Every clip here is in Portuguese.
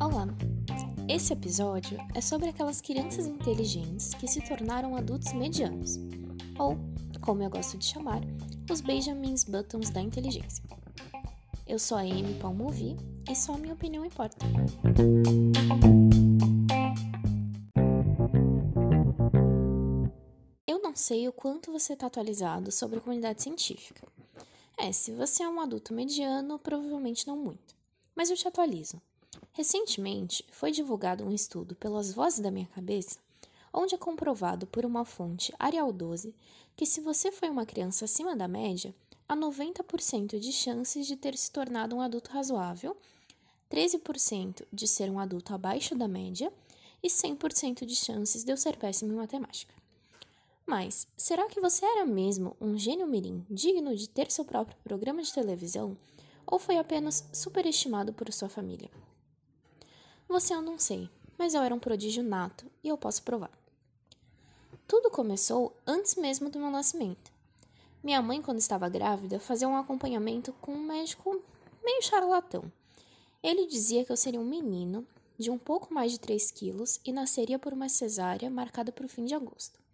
Olá! Esse episódio é sobre aquelas crianças inteligentes que se tornaram adultos medianos, ou, como eu gosto de chamar, os Benjamins Buttons da inteligência. Eu sou a Amy Palmovi e só a minha opinião importa. Eu não sei o quanto você está atualizado sobre a comunidade científica. É, se você é um adulto mediano, provavelmente não muito. Mas eu te atualizo. Recentemente, foi divulgado um estudo pelas vozes da minha cabeça, onde é comprovado por uma fonte Arial 12 que se você foi uma criança acima da média, há 90% de chances de ter se tornado um adulto razoável, 13% de ser um adulto abaixo da média e 100% de chances de eu ser péssimo em matemática. Mas será que você era mesmo um gênio mirim digno de ter seu próprio programa de televisão ou foi apenas superestimado por sua família? Você eu não sei, mas eu era um prodígio nato e eu posso provar. Tudo começou antes mesmo do meu nascimento. Minha mãe, quando estava grávida, fazia um acompanhamento com um médico meio charlatão. Ele dizia que eu seria um menino de um pouco mais de 3 quilos e nasceria por uma cesárea marcada para o fim de agosto.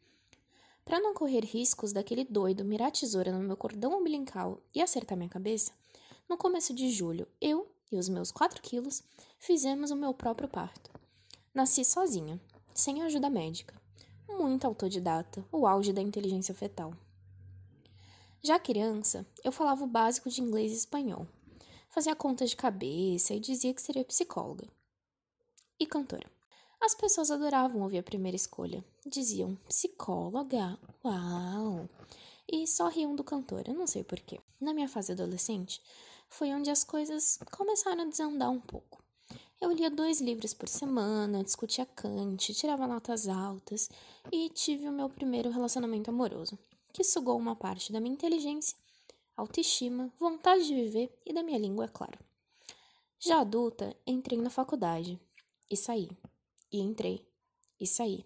Para não correr riscos daquele doido mirar tesoura no meu cordão umbilical e acertar minha cabeça, no começo de julho, eu e os meus 4 quilos fizemos o meu próprio parto. Nasci sozinha, sem ajuda médica. Muito autodidata, o auge da inteligência fetal. Já criança, eu falava o básico de inglês e espanhol. Fazia contas de cabeça e dizia que seria psicóloga. E cantora. As pessoas adoravam ouvir a primeira escolha. Diziam, psicóloga, uau! E só riam do cantor, eu não sei porquê. Na minha fase adolescente, foi onde as coisas começaram a desandar um pouco. Eu lia dois livros por semana, discutia Kant, tirava notas altas e tive o meu primeiro relacionamento amoroso, que sugou uma parte da minha inteligência, autoestima, vontade de viver e da minha língua, é claro. Já adulta, entrei na faculdade e saí e entrei, e saí,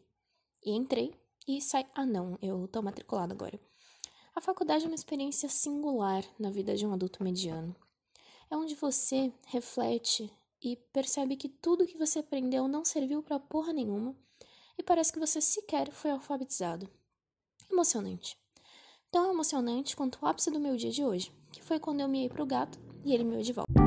e entrei, e saí. Ah, não, eu tô matriculada agora. A faculdade é uma experiência singular na vida de um adulto mediano. É onde você reflete e percebe que tudo que você aprendeu não serviu para porra nenhuma e parece que você sequer foi alfabetizado. Emocionante. Tão emocionante quanto o ápice do meu dia de hoje, que foi quando eu me ia pro gato e ele ia de volta.